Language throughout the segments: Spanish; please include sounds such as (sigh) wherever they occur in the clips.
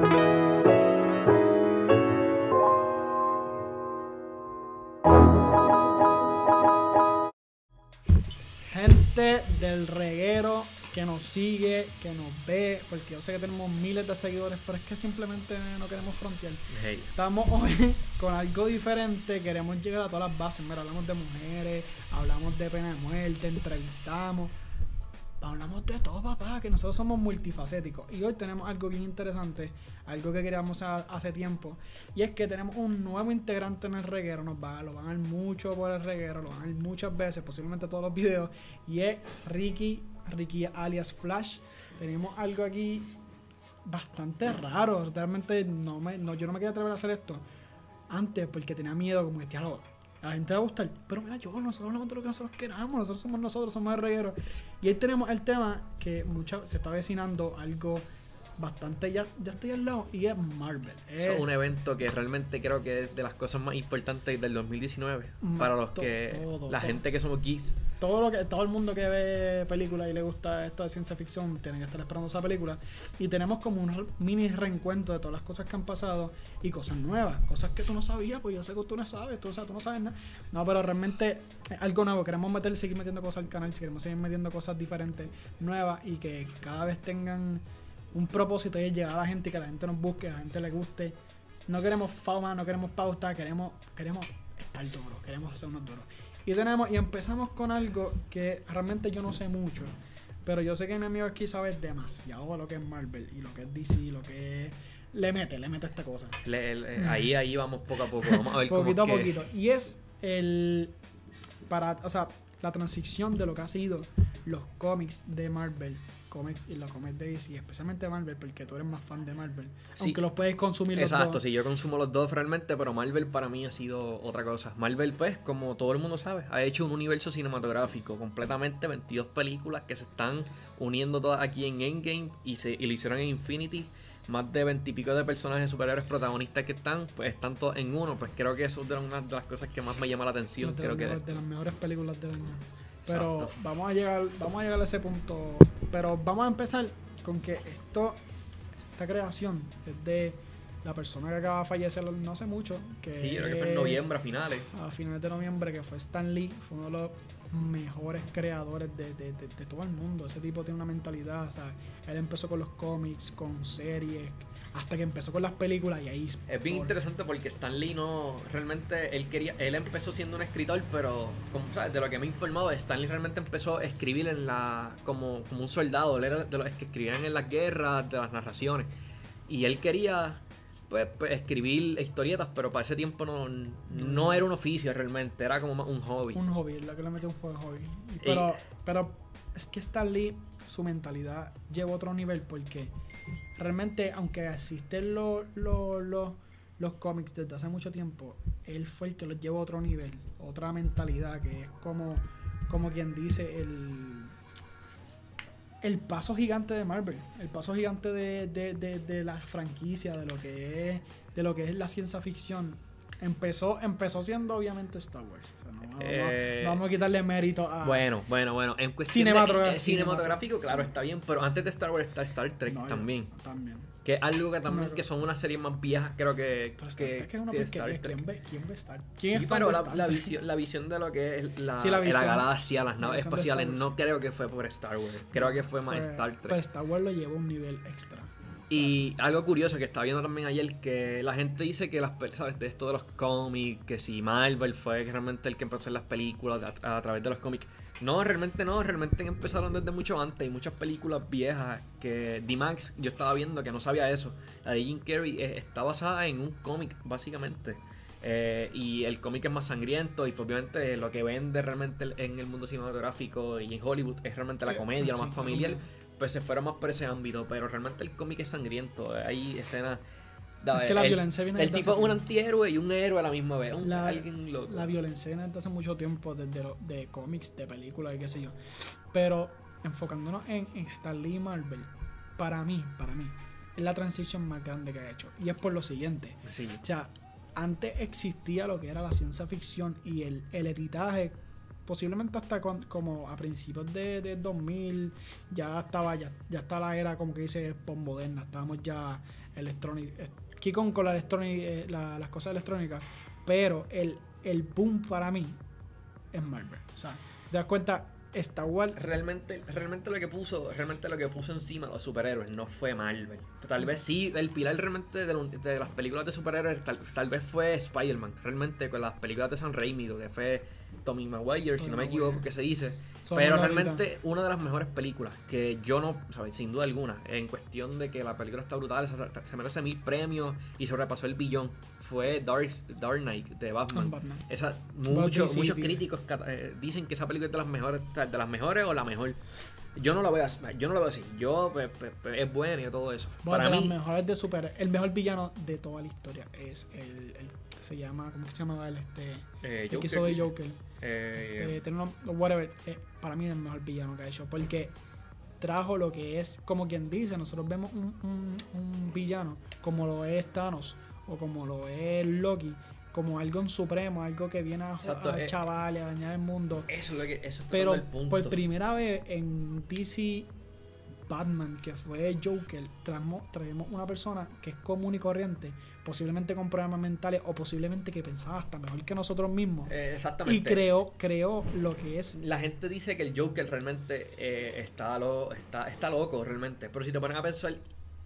Gente del reguero que nos sigue, que nos ve, porque yo sé que tenemos miles de seguidores, pero es que simplemente no queremos frontear. Hey. Estamos hoy (laughs) con algo diferente, queremos llegar a todas las bases. Mira, hablamos de mujeres, hablamos de pena de muerte, entrevistamos. Hablamos de todo, papá, que nosotros somos multifacéticos. Y hoy tenemos algo bien interesante, algo que queríamos ha- hace tiempo. Y es que tenemos un nuevo integrante en el reguero. Nos va, lo van a ver mucho por el reguero, lo van a ver muchas veces, posiblemente todos los videos. Y es Ricky, Ricky alias Flash. Tenemos algo aquí bastante raro. Realmente no me, no, yo no me quería atrever a hacer esto antes porque tenía miedo, como que, "Diablo, a la gente le va a gustar. Pero mira, yo, nosotros de lo que nosotros queramos, nosotros somos nosotros, somos el reguero. Y ahí tenemos el tema que mucha, se está avecinando algo bastante, ya, ya estoy al lado, y es Marvel. Es un evento que realmente creo que es de las cosas más importantes del 2019. Mm, para los que. todo, la todo. gente que somos geeks. Todo lo que todo el mundo que ve películas y le gusta esto de ciencia ficción tiene que estar esperando esa película. Y tenemos como un mini reencuentro de todas las cosas que han pasado y cosas nuevas cosas que tú no sabías pues yo sé que tú no sabes tú, no sabes nada. No pero realmente es algo nuevo queremos meter seguir metiendo cosas al canal queremos seguir metiendo cosas diferentes nuevas y que cada vez tengan un propósito y llegar a la gente y que la gente nos busque a la gente le guste. No queremos fama no queremos pauta queremos queremos estar duros queremos hacer unos duros y tenemos, y empezamos con algo que realmente yo no sé mucho. Pero yo sé que mi amigo aquí sabe demasiado de lo que es Marvel y lo que es DC, lo que es. Le mete, le mete esta cosa. Le- le- ahí, ahí vamos poco a poco. Vamos a ver cómo poquito a que- poquito. Y es el. Para, o sea, la transición de lo que ha sido los cómics de Marvel. Cómics y los cómics de DC, especialmente Marvel, porque tú eres más fan de Marvel. Sí. Aunque los puedes consumir los Exacto, dos. sí, yo consumo los dos realmente, pero Marvel para mí ha sido otra cosa. Marvel, pues, como todo el mundo sabe, ha hecho un universo cinematográfico completamente, 22 películas que se están uniendo todas aquí en Endgame y, se, y lo hicieron en Infinity. Más de 20 y pico de personajes superhéroes protagonistas que están, pues están todos en uno. Pues creo que eso es de una de las cosas que más me llama la atención. de, Creo las que mejores- de las mejores películas del año. Pero Exacto. vamos a llegar, vamos a llegar a ese punto. Pero vamos a empezar con que esto, esta creación es de la persona que acaba de fallecer no hace mucho, que, sí, yo creo que fue en noviembre a finales. a finales de noviembre, que fue Stan Lee, fue uno de los mejores creadores de, de- de- de todo el mundo. Ese tipo tiene una mentalidad, o sea, él empezó con los cómics, con series, hasta que empezó con las películas y ahí... Es bien por- interesante porque Stan Lee no realmente él quería él empezó siendo un escritor pero como sabes de lo que me he informado Stan Lee realmente empezó a escribir en la como, como un soldado. Él era de los que escribían en las guerras de las narraciones. Y él quería pues, pues, escribir historietas pero para ese tiempo no, no era un oficio realmente era como un hobby Un hobby, la que le metió un de hobby. Y- Pero, pero es que Stan Lee, su mentalidad lleva a otro nivel porque realmente, aunque existen los, los, los, los cómics desde hace mucho tiempo, él fue el que los llevó a otro nivel, otra mentalidad que es como, como quien dice el el paso gigante de Marvel, el paso gigante de, de, de, de la franquicia, de lo que es, de lo que es la ciencia ficción. Empezó, empezó siendo obviamente Star Wars. O sea, no, vamos- Eh, no vamos a quitarle mérito a. bueno bueno bueno en cuestión de- Cinematográfico. eh, cinematográfico claro Sí. está bien pero antes de Star Wars está Star Trek No, yo- también También. Que es algo que también que son unas series más viejas, creo que. Pero Star Trek es una de porquería. Star Trek. ¿Quién ve, ¿Quién ve Star Sí, ¿Quién es fan pero de la, Star la Trek? visión, la visión de lo que es la, Sí, la la galaxia, las la naves de espaciales, no creo que fue por Star Wars. Creo que fue más Fue- Star Pero Trek. Star Wars lo lleva a un nivel extra. Y algo curioso que estaba viendo también ayer, que la gente dice que las ¿sabes? de esto de los cómics, que si Marvel fue realmente el que empezó en las películas a, a través de los cómics. No, realmente no, realmente empezaron desde mucho antes. Hay muchas películas viejas que D-Max, yo estaba viendo que no sabía eso. La de Jim Carrey está basada en un cómic, básicamente. Eh, y el cómic es más sangriento y pues, obviamente lo que vende realmente en el mundo cinematográfico y en Hollywood es realmente la comedia, lo sí, más familiar pues se fueron más por ese ámbito, pero realmente el cómic es sangriento, hay escenas... Es que la el, violencia viene El tipo es un antihéroe y un héroe a la misma vez, un, La- alguien loco. La violencia viene desde hace mucho tiempo, desde lo- de cómics, de películas y qué sé yo. Pero enfocándonos en, en Stan Lee y Marvel, para mí, para mí, es la transición más grande que ha hecho. Y es por lo siguiente. Sí. O sea, antes existía lo que era la ciencia ficción y el, el editaje, posiblemente hasta con- como a principios de, de 2000, ya estaba, ya, ya está la era como que dice postmoderna, estábamos ya electronic, eh, Kikon con la electronic, eh, la- las cosas electrónicas, pero el, el boom para mí es Marvel. O sea, te das cuenta, Star Wars Realmente, realmente lo que puso, realmente lo que puso encima los superhéroes no fue Marvel. Tal vez sí, el pilar realmente de, de las películas de superhéroes tal, tal vez fue Spider-Man. Realmente con las películas de San Raimi, que fue Tommy Maguire, si no me Maguire. equivoco que se dice. Son Pero realmente una de las mejores películas que yo no, ¿sabes? sin duda alguna, en cuestión de que la película está brutal, se, se merece mil premios y sobrepasó el billón, fue Dark, Dark Knight de Batman. Con Batman. Esa, But muchos críticos eh, dicen que esa película es de las mejores, de las mejores o la mejor. Yo no la veo así, yo no la veo así. Yo pe- pe- pe- es buena y todo eso. Bueno, Para de mí, las mejores de super el mejor villano de toda la historia es el, el- se llama ¿cómo que se llamaba el este eh, el que hizo de Joker eh, un nom- whatever eh, para mí es el mejor villano que ha hecho porque trajo lo que es como quien dice nosotros vemos un, un- un villano como lo es Thanos o como lo es Loki como algo en supremo algo que viene a, Exacto, a eh. chavales a dañar el mundo eso es lo que eso es pero el punto. por primera vez en DC Batman, que fue Joker, traemos, traemos una persona que es común y corriente, posiblemente con problemas mentales o posiblemente que pensaba hasta mejor que nosotros mismos. Eh, exactamente. y creó, creó lo que es La gente dice que el Joker realmente eh, está, lo, está, está loco, realmente. Pero si te pones a pensar,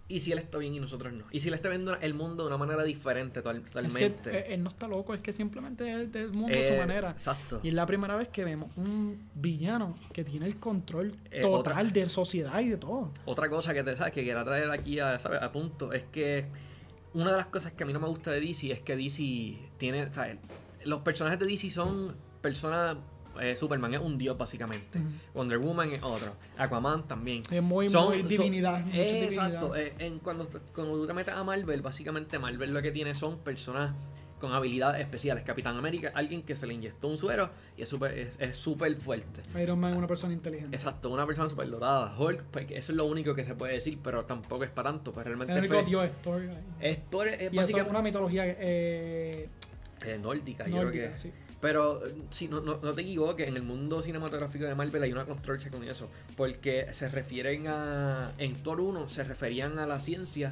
¿y si él está bien y nosotros no? ¿Y si él está viendo el mundo de una manera diferente total- Es que totalmente? eh, él no está loco, es que simplemente es del mundo a su Eh, manera. Exacto. Y es la primera vez que vemos un villano que tiene el control Eh, total otra- de sociedad y de todo. Otra cosa que te sabes que quiero traer aquí a, ¿sabes? a punto es que una de las cosas que a mí no me gusta de DC es que DC tiene, ¿sabes? Los personajes de DC son personas eh, Superman es un dios básicamente. Wonder Woman es otro. Aquaman también. Es muy, Son- muy divinidad. Eh, divinidad. exacto. eh, en cuando, cuando tú te metes a Marvel, básicamente Marvel lo que tiene son personas con habilidades especiales. Capitán América, alguien que se le inyectó un suero y es súper es, es súper fuerte. Iron Man es una persona inteligente. Exacto, una persona súper dotada. Hulk, pues eso es lo único que se puede decir, pero tampoco es para tanto. Pues realmente El único dios es Thor. es, es Y eso es básicamente una mitología eh, eh, nórdica, yo creo que sí. Pero eh, si no, no, no te equivoques, en el mundo cinematográfico de Marvel hay una controversia con eso. Porque se refieren a. En Thor 1 se referían a la ciencia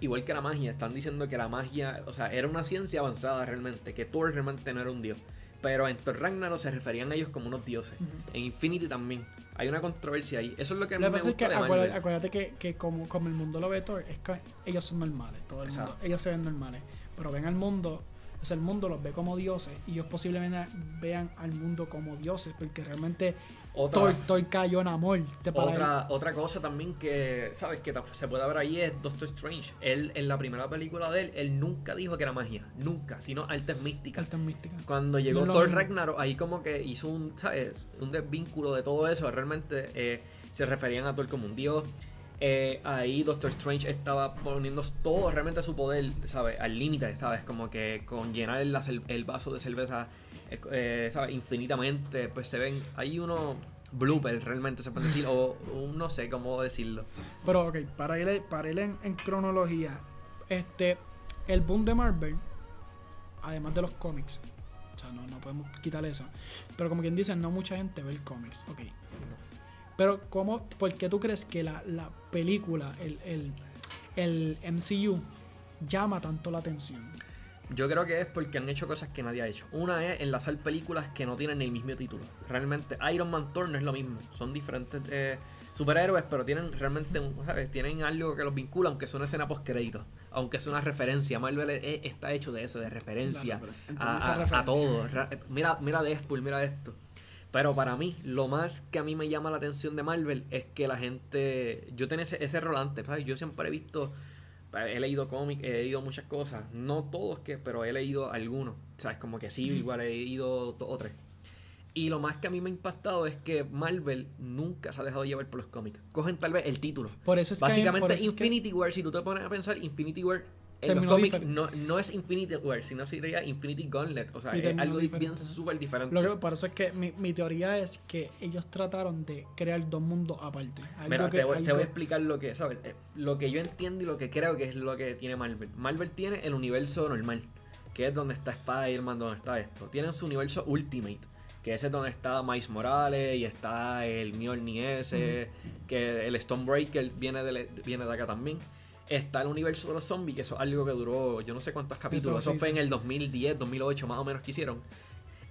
igual que la magia. Están diciendo que la magia, o sea, era una ciencia avanzada realmente. Que Thor realmente no era un dios. Pero en Thor Ragnarok se referían a ellos como unos dioses. En Infinity también. Hay una controversia ahí. Eso es lo que a mí me pasa es gusta que de acuérdate, Marvel. acuérdate que, que como, como el mundo lo ve Thor, es que ellos son normales, todo el mundo. Exacto. Ellos se ven normales. Pero ven al mundo, el mundo los ve como dioses y ellos posiblemente vean al mundo como dioses, porque realmente Otra- Thor cayó en amor. Te Otra, otra cosa también que, ¿sabes? Que se puede ver ahí es Doctor Strange. Él, en la primera película de él, él nunca dijo que era magia. Nunca, sino artes místicas. Místicas. Cuando llegó No Thor mismo. Ragnarok, ahí como que hizo un, ¿sabes? Un desvínculo de todo eso. Realmente eh, se referían a Thor como un dios. Eh, ahí Doctor Strange estaba poniendo todo realmente su poder, ¿sabes? Al límite, ¿sabes? Como que con llenar el, vaso de cerveza, eh, eh, ¿sabes? Infinitamente, pues se ven, hay unos bloopers realmente se puede decir, o un- no sé cómo decirlo. Pero ok, para ir, para ir en, en cronología, este, el boom de Marvel, además de los cómics, o sea, no, no podemos quitar eso, pero como quien dice, no mucha gente ve el cómics, ok. Pero ¿cómo, por qué tú crees que la, la película, el, el, el MCU, llama tanto la atención? Yo creo que es porque han hecho cosas que nadie ha hecho. Una es enlazar películas que no tienen el mismo título. Realmente, Iron Man Thor no es lo mismo. Son diferentes eh, superhéroes, pero tienen realmente, un- ¿sabes? Tienen algo que los vincula, aunque sea una escena post crédito. Aunque sea una referencia. Marvel es- es- está hecho de eso, de referencia Claro, a, a- a todo. Ra- Mira, mira Deadpool, mira esto. Pero para mí, lo más que a mí me llama la atención de Marvel es que la gente. Yo tengo ese, ese rolante, ¿sabes? Yo siempre he visto. He leído cómics, he leído muchas cosas. No todos, que, pero he leído algunos. O sea, es como que sí, igual he leído dos o tres. Y lo más que a mí me ha impactado es que Marvel nunca se ha dejado llevar por los cómics. Cogen tal vez el título. Por eso es que hay- Básicamente, por eso es que- Infinity War, si tú te pones a pensar, Infinity War en los cómics no, no es Infinity War, sino sería Infinity Gauntlet. O sea, es algo bien súper diferente. Lo que, por eso es que mi, mi teoría es que ellos trataron de crear dos mundos aparte. Algo Mira, que- te, voy, te algo- voy a explicar lo que, ¿sabes? Eh, Lo que yo entiendo y lo que creo que es lo que tiene Marvel. Marvel tiene el universo normal, que es donde está Spider-Man, donde está esto. Tienen su universo Ultimate, que ese es donde está Miles Morales y está el Mjolnir ese, que el Stonebreaker viene de, viene de acá también. Está el universo de los zombies, que eso es algo que duró yo no sé cuántos capítulos. Eso, Eso, sí, fue sí. en el 2010, 2008 más o menos que hicieron.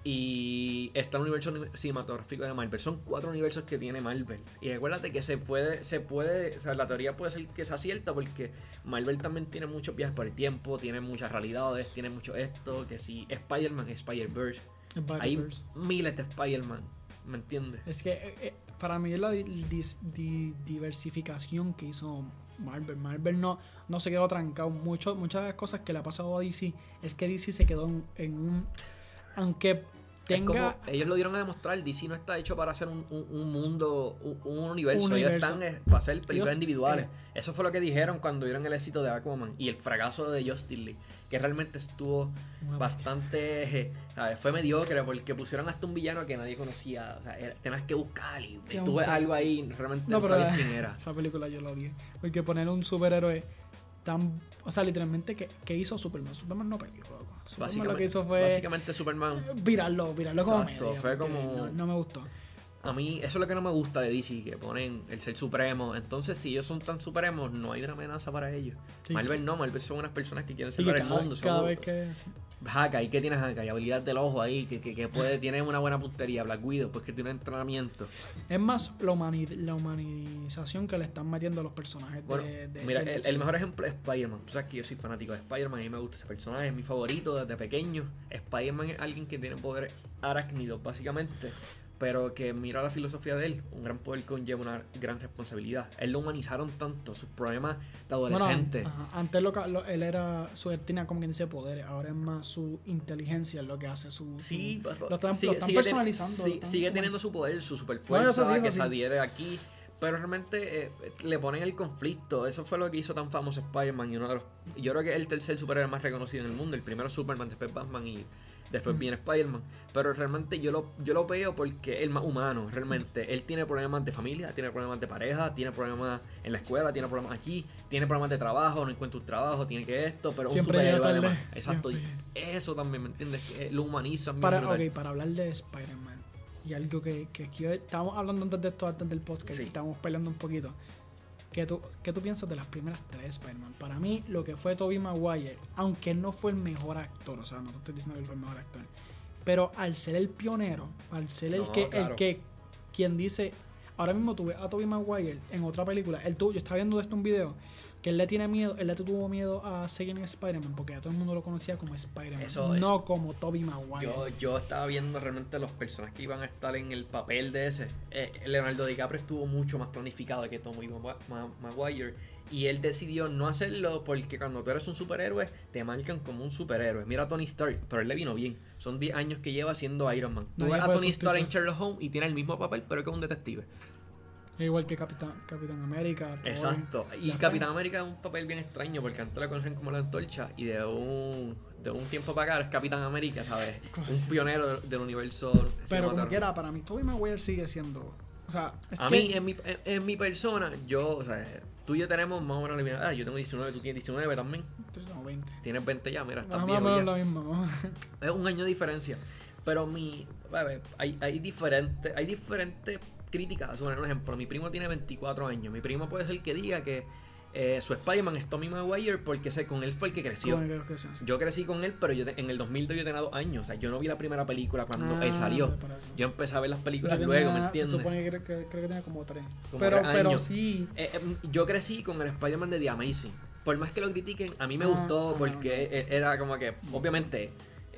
Y está el universo cinematográfico de Marvel. Son cuatro universos que tiene Marvel. Y recuérdate que se puede, se puede, o sea, la teoría puede ser que sea cierta porque Marvel también tiene muchos viajes por el tiempo, tiene muchas realidades, tiene mucho esto, que si Spider-Man es Spider-Verse. Hay miles de Spider-Man, ¿me entiendes? Es que eh, eh, para mí es la di- dis- di- diversificación que hizo Marvel. Marvel no, no se quedó trancado. Mucho, muchas de las cosas que le ha pasado a DC es que DC se quedó en, en un. Aunque Es como- ellos lo dieron a demostrar, DC no está hecho para hacer un, un- un mundo, un, un universo, Un ellos están eh, para hacer películas Ellos- individuales. eh. Eso fue lo que dijeron cuando vieron el éxito de Aquaman y el fracaso de Justin Lee, que realmente estuvo Una bastante, eh, fue mediocre porque pusieron hasta un villano que nadie conocía, o sea, era- tenías que buscar y Sí, un algo ahí, realmente No, no, sabías quién era. esa película yo la odié. Porque poner un superhéroe tan. O sea, literalmente, que, que hizo Superman? Superman no peleó, loco. Superman Básicamente, lo que hizo fue. básicamente Superman Virarlo, virarlo como medio, fue como- No, no me gustó. A mí, eso es lo que no me gusta de DC, que ponen el ser supremo. Entonces, si ellos son tan supremos, no hay una amenaza para ellos. Sí, Marvel no, Marvel son unas personas que quieren salvar el mundo. cada Son vez que. sí. Hawkeye, ¿qué tienes Hawkeye? Habilidad del ojo ahí, que, que, que puede, tiene una buena puntería. Black Widow, pues que tiene entrenamiento. Es más la, humani- la humanización que le están metiendo a los personajes Bueno, de, de- mira, el, mejor ejemplo es Spider-Man. Tú sabes que yo soy fanático de Spider-Man, a mí me gusta ese personaje, es mi favorito desde pequeño. Spider-Man es alguien que tiene poderes arácnidos, básicamente. Pero que mira la filosofía de él, un gran poder conlleva una gran responsabilidad. Él lo humanizaron tanto, sus problemas de Bueno, adolescente. ajá, antes lo, lo- él era su él tenía como quien dice poderes, ahora es más su inteligencia lo que hace su, su- Sí, pero lo están, sigue, lo están sigue ten- personalizando. lo están sigue teniendo su poder, su super No, fuerza eso sí, eso que sí. se adhiere aquí. Pero realmente eh, le ponen el conflicto. Eso fue lo que hizo tan famoso Spider-Man y uno de los. Yo creo que es el tercer superhéroe más reconocido en el mundo. El primero Superman, después Batman y después Mm. viene Spider-Man. Pero realmente yo lo, yo lo veo porque es el más humano, realmente. Él tiene problemas de familia, tiene problemas de pareja, tiene problemas en la escuela, tiene problemas aquí, tiene problemas de trabajo, no encuentra un trabajo, tiene que esto, pero Siempre un superhéroe además. Exacto. siempre. Eso también, ¿me entiendes? Que lo humanizan bien Para, brutal. ok, para hablar de Spider-Man y algo que, que, estábamos hablando antes de esto, antes del podcast, Sí. y estábamos peleando un poquito. ¿Qué tú, ¿Qué tú piensas de las primeras tres Spider-Man? Para mí, lo que fue Tobey Maguire, aunque él no fue el mejor actor, o sea, no te estoy diciendo que él fue el mejor actor, pero al ser el pionero, al ser el No, que, el que, quien dice, ahora mismo tuve a Tobey Maguire en otra película, él tuvo, yo estaba viendo de esto un video, que él le tiene miedo, él le tuvo miedo a seguir en Spider-Man, porque ya todo el mundo lo conocía como Spider-Man, Eso- no eso- como Tobey Maguire. Yo, yo estaba viendo realmente las personas que iban a estar en el papel de ese. Eh, Leonardo DiCaprio estuvo mucho más planificado que Ma- Maguire. Y él decidió no hacerlo porque cuando tú eres un superhéroe, te marcan como un superhéroe. Mira a Tony Stark, pero él le vino bien. Son 10 años que lleva siendo Iron Man. Tú Nadie ves a Tony Stark en. Sherlock Holmes y tiene el mismo papel, pero que es un detective. Igual que Capitán, Capitán América. Thor. Exacto. Y. Capitán América es un papel bien extraño porque antes lo conocen como la antorcha y de un, de un tiempo para acá es Capitán América, ¿sabes? (laughs) Un pionero del, del universo. Pero como quiera, para mí Tobey Maguire sigue siendo... O sea, es a que... mí, en mi, en, en mi persona, yo, o sea, tú y yo tenemos más o menos la misma edad. Yo tengo 19, tú tienes 19 también. Estoy como 20. Tienes 20 ya, mira, estás viejo ya. lo mismo. ¿no? (laughs) Es un año de diferencia. Pero mi, a ver, hay, hay diferentes, hay diferentes críticas. Por un ejemplo, mi primo tiene 24 años. Mi primo puede ser que diga que eh, su Spider-Man es Tommy Maguire porque sé, con él fue el que creció. Que-. Yo crecí con él, pero yo te- en el 2002 yo tenía dos años. O sea, yo no vi la primera película cuando él Ah, salió. Yo empecé a ver las películas tenía- luego, ¿me Se entiendes? supone que creo, que tenía como tres. Como pero, tres pero sí. Eh, eh, yo crecí con el Spider-Man de The Amazing. Por más que lo critiquen, a mí me Ah, gustó ah, porque no, era como que, obviamente,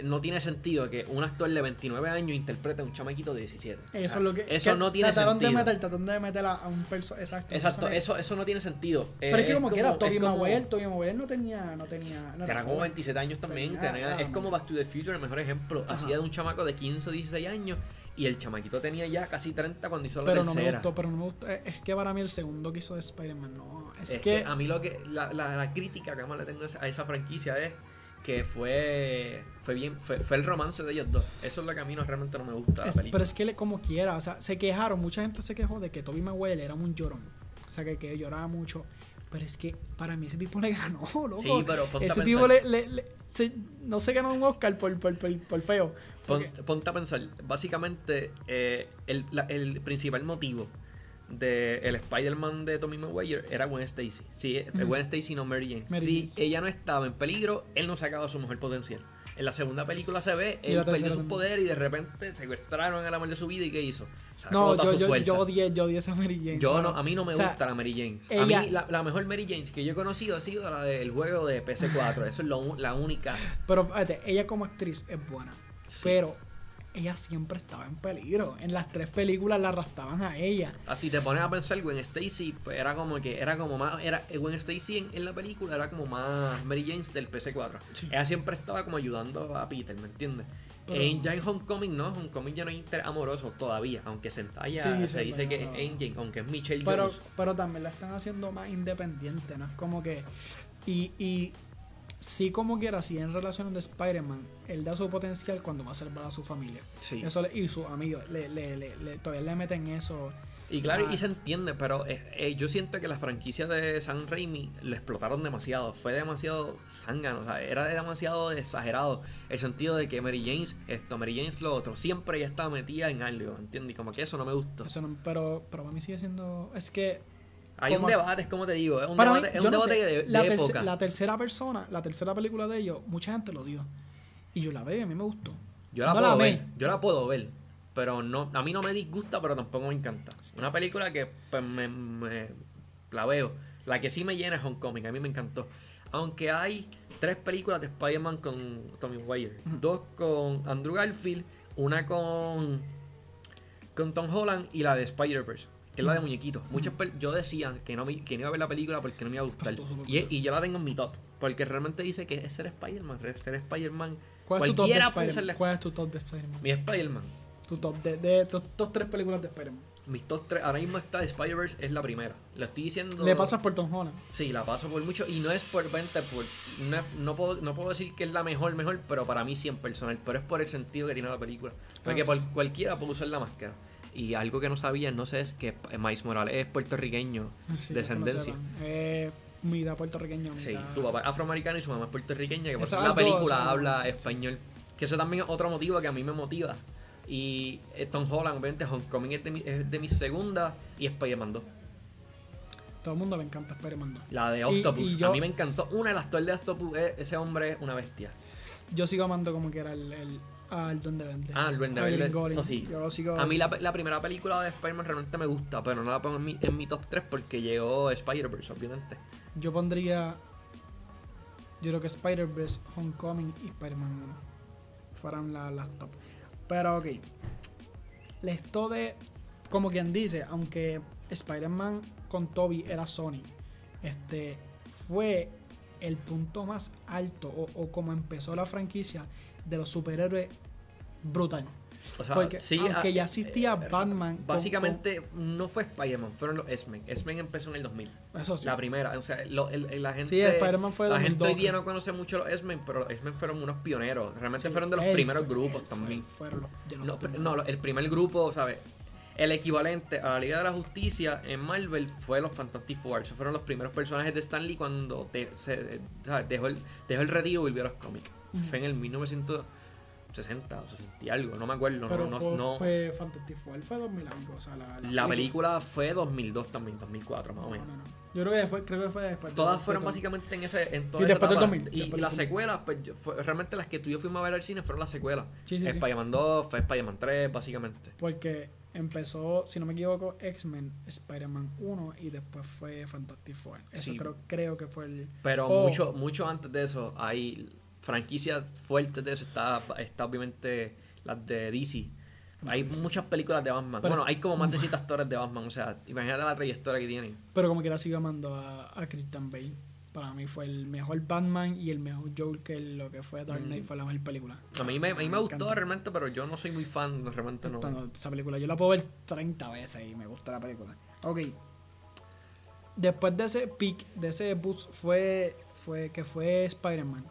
no tiene sentido que un actor de 29 años interprete a un chamaquito de 17. Eso O sea, es lo que. Eso que no tiene trataron sentido. De meter, trataron de meter a, un personaje. Exacto. Exacto, personaje. eso, eso no tiene sentido. Pero es que como, quiera, Tobey como- Maguire, Tobey Maguire no tenía. No tenía no Tenía como joven. 27 años también. Tenía- tenía- era- es como Back to the Future, el mejor ejemplo. Ajá. Hacía de un chamaco de 15 o 16 años y el chamaquito tenía ya casi 30 cuando hizo la Pero no me gustó, pero no me gustó. Eh, Es que para mí el segundo que hizo de Spider-Man, no. Es, Es que. que a mí lo que la, la, la crítica que más le tengo a esa franquicia es que fue fue bien fue, fue el romance de ellos dos. Eso es lo que a mí no realmente no me gusta la Es- pero es que le- como quiera, o sea, se quejaron, mucha gente se quejó de que Toby Maguire era un llorón. O sea, que, que lloraba mucho. Pero es que para mí ese tipo le ganó, (laughs) loco. Sí, pero ponte a ese pensar. tipo le, le- le- se- no se ganó un Oscar por, por, por, por feo. Porque- ponte a pensar, básicamente eh, el, la- el principal motivo de el Spider-Man de Tommy Maguire era Gwen Stacy. Sí, eh, Ujú. Gwen Stacy no Mary Jane. Mary si ella no estaba en peligro, él no sacaba su mejor potencial. En la segunda película se ve, él perdió sus también. poderes y de repente secuestraron al amor de su vida y ¿qué hizo? Sacó No, yo, su yo, yo odié, yo odié esa Mary Jane. Yo no, a mí no me O sea, gusta la Mary Jane. ella- A mí la, la mejor Mary Jane que yo he conocido ha sido la del juego de PC4. Eso es lo la única. Pero fíjate, ella como actriz es buena. Sí. Pero ella siempre estaba en peligro. En las tres películas la arrastraban a ella. A ti te pones a pensar, Gwen Stacy pues, era como que era como más. Era, Gwen Stacy en, en la película era como más Mary Jane del PC4. Sí. Ella siempre estaba como ayudando a Peter, ¿me entiendes? Pero- En, ya en Homecoming no, Homecoming ya no hay interés amoroso todavía, aunque Zendaya Sí, se dice que es Angel, aunque es Michelle Pero, Jones. pero también la están haciendo más independiente, ¿no? Es como que. Y, y sí, como quiera, sí, en relación de Spider-Man, él da su potencial cuando va a salvar a su familia. Sí. Eso le- y sus amigos le, le, le, le- todavía le meten eso. Y claro, Ah. y se entiende, pero eh, eh, yo siento que la franquicia de San Raimi lo explotaron demasiado. Fue demasiado zángano, o sea, era demasiado exagerado. El sentido de que Mary Jane, esto, Mary Jane lo otro, siempre ella estaba metida en algo, ¿entiendes? Y como que eso no me gustó. eso no- pero, pero para mí sigue siendo. Es que. Hay un debate, es como te digo, es un para mí, debate, es un no debate sé, de, de la, época. la tercera persona, la tercera película de ellos, mucha gente lo dio. Y yo la veo y a mí me gustó. Yo la no puedo ver, yo la puedo ver, pero no, a mí no me disgusta, pero tampoco me encanta. Una película que pues, me, me- la veo. La que sí me llena es Homecoming, a mí me encantó. Aunque hay tres películas de Spider-Man con Tommy Maguire, Ujú. dos con Andrew Garfield, una con con Tom Holland y la de Spider-Verse, que es la de muñequitos. Muchas yo decía que no, me- que no iba a ver la película porque no me iba a gustar. Y, y yo la tengo en mi top, porque realmente dice que es ser Spider-Man, ser Spider-Man. ¿Cuál es tu top de la- ¿Cuál es tu top de Spider-Man? Mi Spider-Man. Tu top de, de tus tus tres películas de Spider-Man. Mis top 3, ahora mismo está Spider-Verse, es la primera. Lo estoy diciendo. Le pasas por Tom Holland. Sí, la paso por mucho. Y no es por 20, por, no, no puedo, no puedo decir que es la mejor, mejor, pero para mí sí en personal. Pero es por el sentido que tiene la película. Porque Ah, sí, por sí. cualquiera puede usar la máscara. Y algo que no sabía, no sé, es que Miles Morales es puertorriqueño, Sí, descendencia. Eh, mitad puertorriqueño, Sí, su papá es afroamericano y su mamá es puertorriqueña, que por Eso la película habla español. Que eso también es otro motivo que a mí me motiva. Y eh, Tom Holland, obviamente, Homecoming es de, mi, es de mis segundas y Spider-Man 2. Todo el mundo le encanta Spider-Man 2. La de Octopus. y yo- A mí me encantó. Una de las actor de Octopus, es- ese hombre es una bestia. Yo sigo amando como que era el, el al Duende Verde. Ah, el Duende Verde, eso sí. Yo lo sigo. A mí la, la primera película de Spider-Man realmente me gusta, pero no la pongo en mi, en mi top 3 porque llegó Spider-Verse, obviamente. Yo pondría. Yo creo que Spider-Verse, Homecoming y Spider-Man 1 fueran la- las top. Pero ok. Esto de. Como quien dice, aunque Spider-Man con Toby era Sony, este fue el punto más alto o, o como empezó la franquicia de los superhéroes brutal. O sea, Porque sí, aunque ah, ya existía eh, Batman. con- Básicamente no fue Spider-Man, fueron los X-Men. X-Men empezó en el 2000. con- eso sí. La primera, o sea, lo- el- el- la gente. Sí, Spider-Man fue La 2002, gente hoy día no conoce mucho los X-Men, pero los X-Men fueron unos pioneros. Realmente Sí, fueron de los primeros fue- grupos fue- también. fueron los- de los No, no, el primer grupo, ¿sabes? El equivalente a la Liga de la Justicia en Marvel fue los Fantastic Four. Esos fueron los primeros personajes de Stan Lee cuando de- se- ¿sabes? dejó, el, dejó el retiro y volvió a los cómics. Ujú. Fue en el 1960 o 60 y algo, no me acuerdo. Pero no, fue, no- fue Fantastic Four, fue 2000 algo, o sea, la, la película fue 2002 también, 2004 más o No, menos. no, no. Yo creo que fue, creo que fue después. Todas después fueron de- básicamente en ese en toda Sí, después del etapa. 2000, Y, después y las 2000. secuelas, pues yo- fue- realmente las que tú y yo fuimos a ver al cine fueron las secuelas. Sí, sí, sí. Spider-Man 2, fue Spider-Man 3, básicamente. Porque empezó, si no me equivoco, X-Men, Spider-Man 1 y después fue Fantastic Four. Eso Sí. creo, creo que fue el. Pero Oh. mucho, mucho antes de eso, hay franquicias fuertes de eso. Está, está obviamente las de DC. Hay muchas películas de Batman. Pero bueno, hay como más de (laughs) 100 actores de Batman. O sea, imagínate la trayectoria que tienen. Pero como quiera sigo amando a, a Christian Bale. Para mí fue el mejor Batman y el mejor Joker, lo que fue Dark Knight Mm. fue la mejor película. A mí me, a mí me gustó encanta. realmente, pero yo no soy muy fan. Realmente no. Cuando esa película yo la puedo ver 30 veces y me gusta la película. Ok. Después de ese peak, de ese boost fue, fue que fue Spider-Man.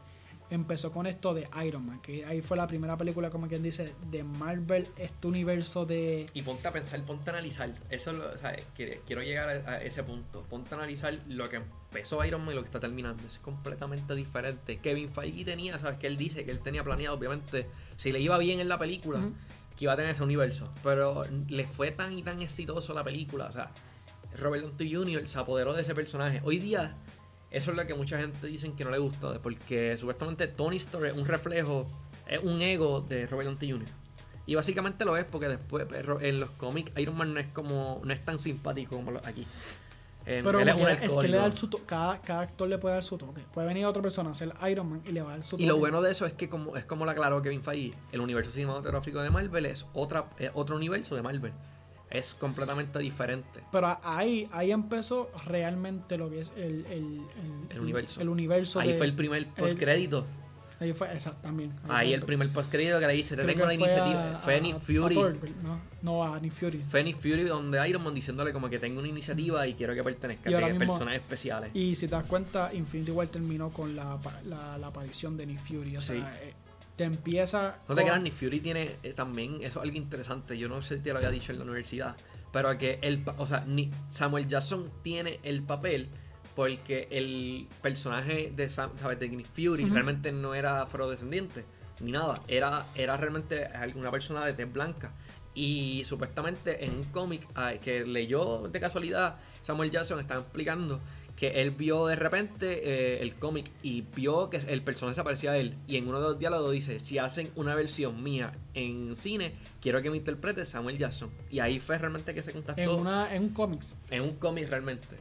Empezó con esto de Iron Man, que ahí fue la primera película, como quien dice, de Marvel, este universo de... Y ponte a pensar, ponte a analizar. Eso, o sea, quiero, llegar a, ese punto. Ponte a analizar lo que empezó Iron Man y lo que está terminando. Es completamente diferente. Kevin Feige tenía, ¿sabes? Que él dice que él tenía planeado, obviamente, si le iba bien en la película, Ujú. que iba a tener ese universo. Pero le fue tan y tan exitoso la película, o sea, Robert Downey Jr. se apoderó de ese personaje. Hoy día, eso es lo que mucha gente dicen que no le gusta, porque supuestamente Tony Stark es un reflejo, es un ego de Robert Downey Jr. Y básicamente lo es porque después pero en los cómics Iron Man no es como no es tan simpático como aquí. Eh, Pero un que es que le da alcohólico. su cada, cada actor le puede dar su toque. Puede venir otra persona a ser Iron Man y le va a dar su toque. Y lo bueno de eso es que como es como lo aclaró Kevin Feige, el universo cinematográfico de Marvel es otra es otro universo de Marvel. Es completamente diferente. Pero ahí, ahí empezó realmente lo que es el, el, El universo. El universo Ahí de- fue el primer postcrédito. Ahí fue, exacto, también. Ahí el primer postcrédito que le dice, te tengo la iniciativa. Phoenix Fury. a Thor, no, no, a Nick Fury. Phoenix Fury donde Iron Man diciéndole como que tengo una iniciativa y quiero que pertenezca a personajes especiales. Y si te das cuenta, Infinity War terminó con la, la, la aparición de Nick Fury. O sea, Sí. eh, te empieza. No te creas, Nick Fury tiene eh, también, eso es algo interesante, yo no sé si te lo había dicho en la universidad, pero que el, o sea, Ni- Samuel Jackson tiene el papel porque el personaje de, Sam- ¿sabes? de Nick Fury Ujú. realmente no era afrodescendiente, ni nada, era, era realmente una persona de tez blanca. Y supuestamente en un cómic que leyó de casualidad, Samuel Jackson estaba explicando que él vio de repente eh, el cómic y vio que el personaje se parecía a él. Y en uno de los diálogos dice, si hacen una versión mía en cine, quiero que me interprete Samuel Jackson. Y ahí fue realmente que se contactó En, en, una, en un cómics. un cómic realmente.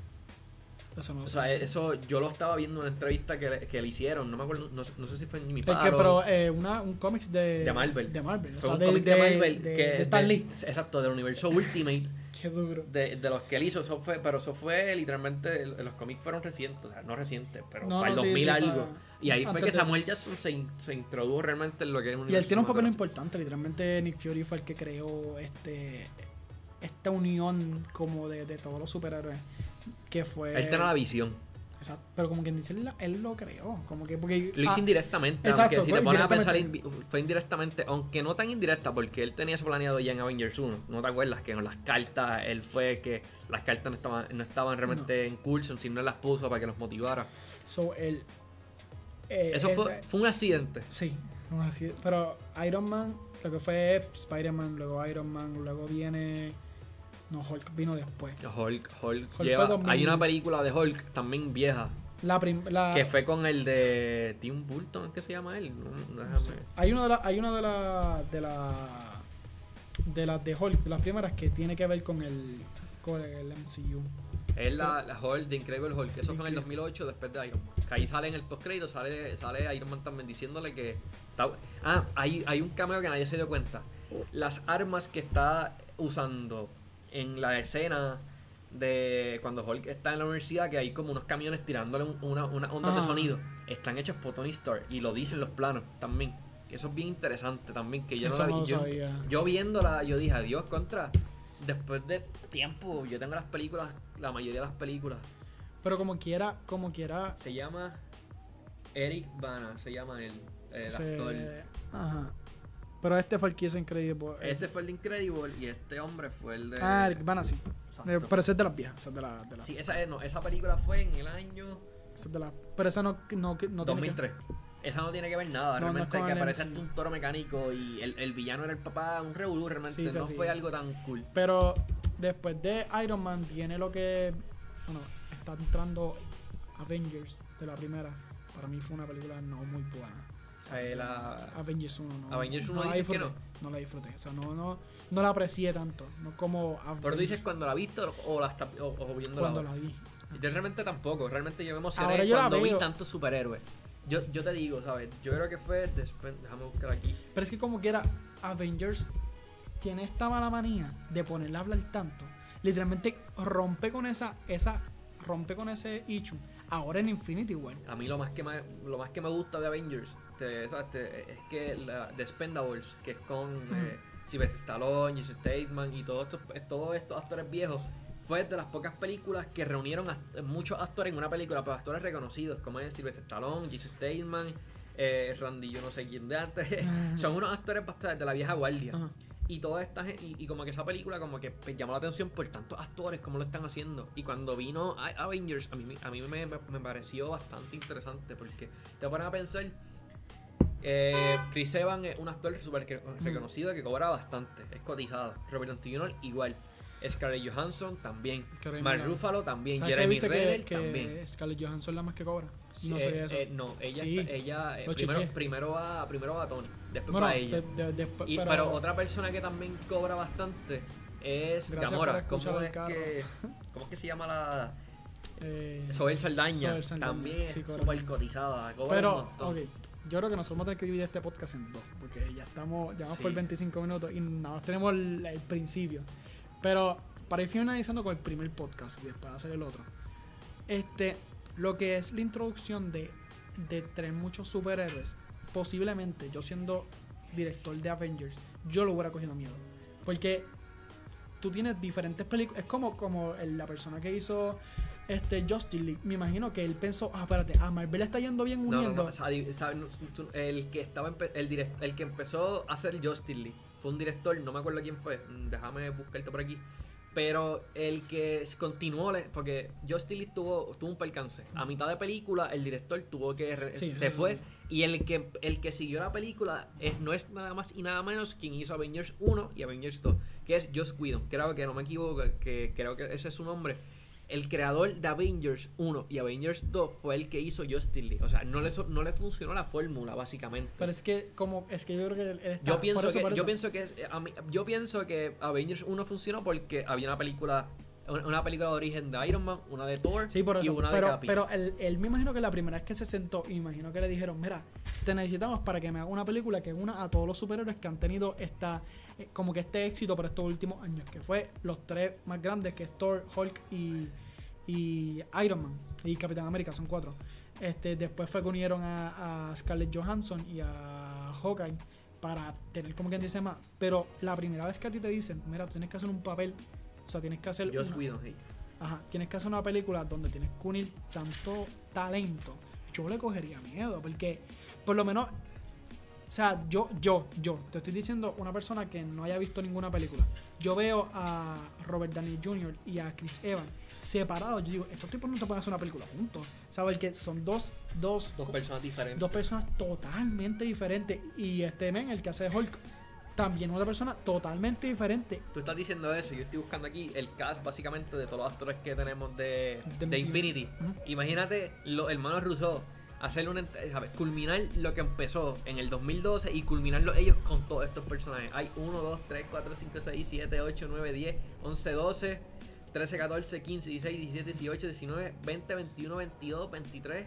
Eso no O sé. sea, eso yo lo estaba viendo en una entrevista que le, que le hicieron, no me acuerdo, no, sé- no sé si fue en mi Es que, pero eh, una, un cómics de. de Marvel. De Marvel. O Fue sea, un de, cómic de, de Marvel de- que de Stan Lee. exacto, del universo Ultimate. (laughs) Qué duro. de, de los que él hizo, eso fue, pero eso fue literalmente, los cómics fueron recientes, o sea, no recientes, pero No, para el no, sí, 2000 sí, algo. para- y ahí fue que Samuel Jackson se, in- se introdujo realmente en lo que es un Y él tiene un papel importante. Literalmente, Nick Fury fue el que creó este esta unión como de, de todos los superhéroes. Que fue. Él tiene la visión. Exacto, pero como quien dice, él, lo creó. Como que. Porque, Lo hizo ah, indirectamente, exacto, aunque si te pones a pensar, fue indirectamente, aunque no tan indirecta, porque él tenía eso planeado ya en Avengers 1. ¿No te acuerdas? Que en las cartas, él fue que las cartas no estaban, no estaban realmente en curso, sino él las puso para que los motivara. So, él. eh, Eso fue, un accidente. Sí, no así. Pero Iron Man, lo que fue Spider-Man, luego Iron Man, luego viene. No, Hulk vino después. Hulk, Hulk, lleva, 2000. hay una película de Hulk también vieja, La, prim- la Que fue con el de Tim Burton, ¿qué se llama él? No, no, sé. Hay una de las hay una de la de la de las de Hulk, de las primeras que tiene que ver con el con el MCU. Es la, la Hulk, de Incredible Hulk. Eso fue en el 2008, después de Iron Man. Que ahí sale en el postcrédito, sale, sale Iron Man también diciéndole que... está- ah, hay, hay un cameo que nadie se dio cuenta. Las armas que está usando en la escena de cuando Hulk está en la universidad, que hay como unos camiones tirándole un- una, una onda de Ah. sonido, están hechos por Tony Stark y lo dicen los planos también. Que eso es bien interesante también, que yo no Eso la no lo yo- sabía. yo viéndola, yo dije, adiós, contra. Después de tiempo, yo tengo las películas, la mayoría de las películas. Pero como quiera, como quiera Se llama Eric Bana, se llama él, el se- actor. Ajá. Pero este fue el que hizo Incredible. Este fue el de Incredible y este hombre fue el de. Ah, Eric Bana sí. Exacto. Eh, pero ese es de las viejas, ese es de la, de la- Sí, esa, es- no, esa película fue en el año ese es de la- pero esa no, no, no tiene que- 2003. Esa no tiene que ver nada, No, realmente que aparece un toro mecánico y el, el villano era el papá, un revolú, realmente sí, no sí. fue algo tan cool. Pero después de Iron Man viene lo que. Bueno, está entrando Avengers de la primera. Para mí fue una película no muy buena. Eh, la- Avengers 1 no. Avengers 1 no la que disfruté. No la disfruté. O sea, no, no, no la aprecié tanto. No como Avengers Pero tú dices cuando la viste o, o la está, o, o viéndola cuando ahora? la vi. Yo realmente tampoco, realmente yo me emocioné Ahora yo cuando vi tantos superhéroes. Yo, yo te digo, ¿sabes? Yo creo que fue después, déjame buscar aquí. Pero es que como quiera, Avengers tiene esta mala manía de ponerle a hablar tanto. Literalmente rompe con esa, esa, rompe con ese issue. Ahora en Infinity War. A mí lo más que me, lo más que me gusta de Avengers te- ¿sabes? Te- es que la de Spendables, que es con eh, Sylvester Stallone, Jason Statham y todos estos, todos estos actores viejos, fue de las pocas películas que reunieron a muchos actores en una película, pero actores reconocidos, como es Sylvester Stallone, Jason Statham, eh, Randy, yo no sé quién de antes. (laughs) Son unos actores bastante de la vieja guardia. Y toda esta y, y como que esa película como que pues, llamó la atención por tantos actores como lo están haciendo. Y cuando vino Avengers, a mí, me- a mí me, me- me pareció bastante interesante porque te pones a pensar, eh, Chris Evans es un actor súper reconocido que cobra bastante, es cotizado. Robert Downey Jr. igual. Scarlett Johansson también. Mark. Ruffalo también. ¿Sabes que Jeremy Renner también. Scarlett Johansson es la más que cobra? No eh, sé eso. eh, no, ella, Sí, ella eh, primero, primero va primero va Tony, después bueno, va ella. de- de- después, Y- pero, otra persona que también cobra bastante es Gamora. ¿Cómo es, que, (laughs) ¿Cómo es que se llama la eh, Soel Saldaña? Soel Saldaña, También sí, súper cotizada. Cobra un Pero, montón. Yo creo que nosotros vamos a tener que dividir este podcast en dos, porque ya estamos, ya vamos Sí. por 25 minutos y nada más tenemos el, el principio. Pero para ir finalizando con el primer podcast y después hacer el otro, este, lo que es la introducción de, de tener muchos superhéroes, posiblemente yo siendo director de Avengers, yo lo hubiera cogido miedo. Porque tú tienes diferentes películas. Es como, como el- la persona que hizo este Justice League. Me imagino que él pensó, ah, espérate, a Marvel está yendo bien No, no, uniendo. no, o sea, el que estaba el, direct- el que empezó a hacer Justice League fue un director, no me acuerdo quién fue, mm, déjame buscarte por aquí. Pero el que continuó, le- porque Justice League tuvo, tuvo un percance. A mitad de película, el director tuvo que. Sí, se fue. Y el que, el que siguió la película es, no es nada más y nada menos quien hizo Avengers 1 y Avengers 2, que es Joss Whedon. Creo que no me equivoco, que creo que ese es su nombre. El creador de Avengers 1 y Avengers 2 fue el que hizo Justice League. O sea, no le, no le funcionó la fórmula, básicamente. Pero es que, como, es que yo creo que él está- Yo pienso, eso, que, yo pienso que eh, a mí- yo pienso que Avengers 1 funcionó porque había una película una película de origen de Iron Man, una de Thor Sí, por y eso. una de Capi. pero él, él me imagino que la primera vez que se sentó, y imagino que le dijeron, mira, te necesitamos para que me haga una película que una a todos los superhéroes que han tenido esta, eh, como que este éxito por estos últimos años, que fue los tres más grandes, que es Thor, Hulk y, y Iron Man y Capitán América, son cuatro. Este, después fue que unieron a, a Scarlett Johansson y a Hawkeye para tener como quien dice más. Pero la primera vez que a ti te dicen, mira, tú tienes que hacer un papel, o sea, tienes que hacer Joss una- Whedon, hey. Ajá, tienes que hacer una película donde tienes que unir tanto talento. Yo le cogería miedo, porque por lo menos, o sea, yo, yo, yo, te estoy diciendo una persona que no haya visto ninguna película. Yo veo a Robert Downey Jr. y a Chris Evans separados. Yo digo, estos tipos no te pueden hacer una película juntos. ¿Sabes? Que son dos, dos, Dos personas diferentes. dos personas totalmente diferentes. Y este men, el que hace Hulk, también otra persona totalmente diferente. Tú estás diciendo eso, yo estoy buscando aquí el cast básicamente de todos los actores que tenemos de, De de. Infinity. Ujú. Imagínate los hermanos Russo hacer una ¿sabes? culminar lo que empezó en el 2012 y culminarlo ellos con todos estos personajes. Hay 1, 2, 3, 4, 5, 6, 7, 8, 9, 10, 11, 12, 13, 14, 15, 16, 17, 18, 19, 20, 21, 22, 23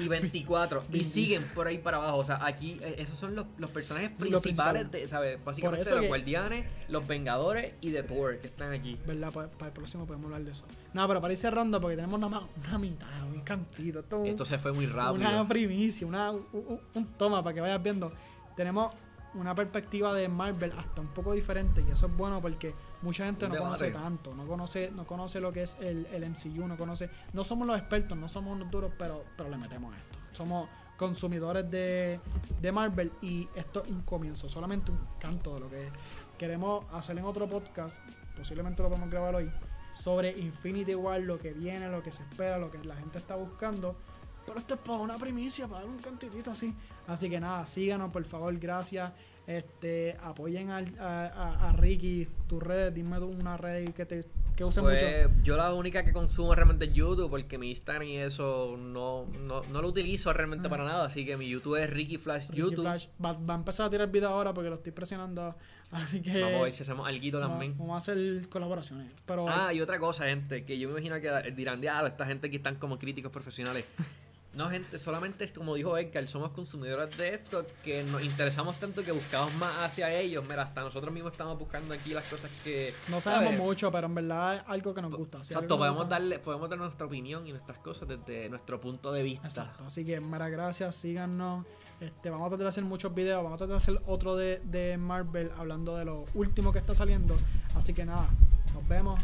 y 24 y siguen por ahí para abajo. O sea, aquí eh, esos son los, los personajes los principales, de, ¿sabes? Básicamente los que- guardianes, los vengadores y de Thor que están aquí. ¿Verdad? Para, para el próximo podemos hablar de eso. No, pero para ir cerrando, porque tenemos nada más una mitad, un cantito. Esto, es Esto se fue muy rápido. una primicia, una, un, un- un toma para que vayas viendo. Tenemos una perspectiva de Marvel hasta un poco diferente y eso es bueno porque mucha gente no conoce tanto, no conoce, no conoce lo que es el, el MCU, no conoce, no somos los expertos, no somos unos duros, pero, pero le metemos esto. Somos consumidores de, de Marvel y esto es un comienzo, solamente un canto de lo que queremos hacer en otro podcast, posiblemente lo podemos grabar hoy, sobre Infinity War, lo que viene, lo que se espera, lo que la gente está buscando. Pero esto es para una primicia, para dar un cantitito así. Así que nada, síganos por favor, gracias. Este, apoyen al- a, a- a Ricky, tus redes, dime tú una red que te que use mucho. Pues yo la única que consumo realmente es YouTube porque mi Instagram y eso no, no, no lo utilizo realmente Ah. para nada. Así que mi YouTube es Ricky Flash Ricky YouTube. Flash. Va, va a empezar a tirar video ahora porque lo estoy presionando. Así que Vamos a ver si hacemos algo también. vamos a hacer colaboraciones. Pero Ah, y otra cosa, gente, que yo me imagino que dirán, diablo, esta gente aquí están como críticos profesionales. (laughs) No, gente, solamente, como dijo Edgar, somos consumidores de esto, que nos interesamos tanto que buscamos más hacia ellos. Mira, hasta nosotros mismos estamos buscando aquí las cosas que... no sabemos ¿sabes? mucho, pero en verdad es algo que nos gusta. Si Exacto, podemos gusta- darle, podemos dar nuestra opinión y nuestras cosas desde nuestro punto de vista. Exacto. Así que, mara, gracias, síganos. Este, vamos a tratar de hacer muchos videos. Vamos a tratar de hacer otro de, de Marvel hablando de lo último que está saliendo. Así que nada, nos vemos.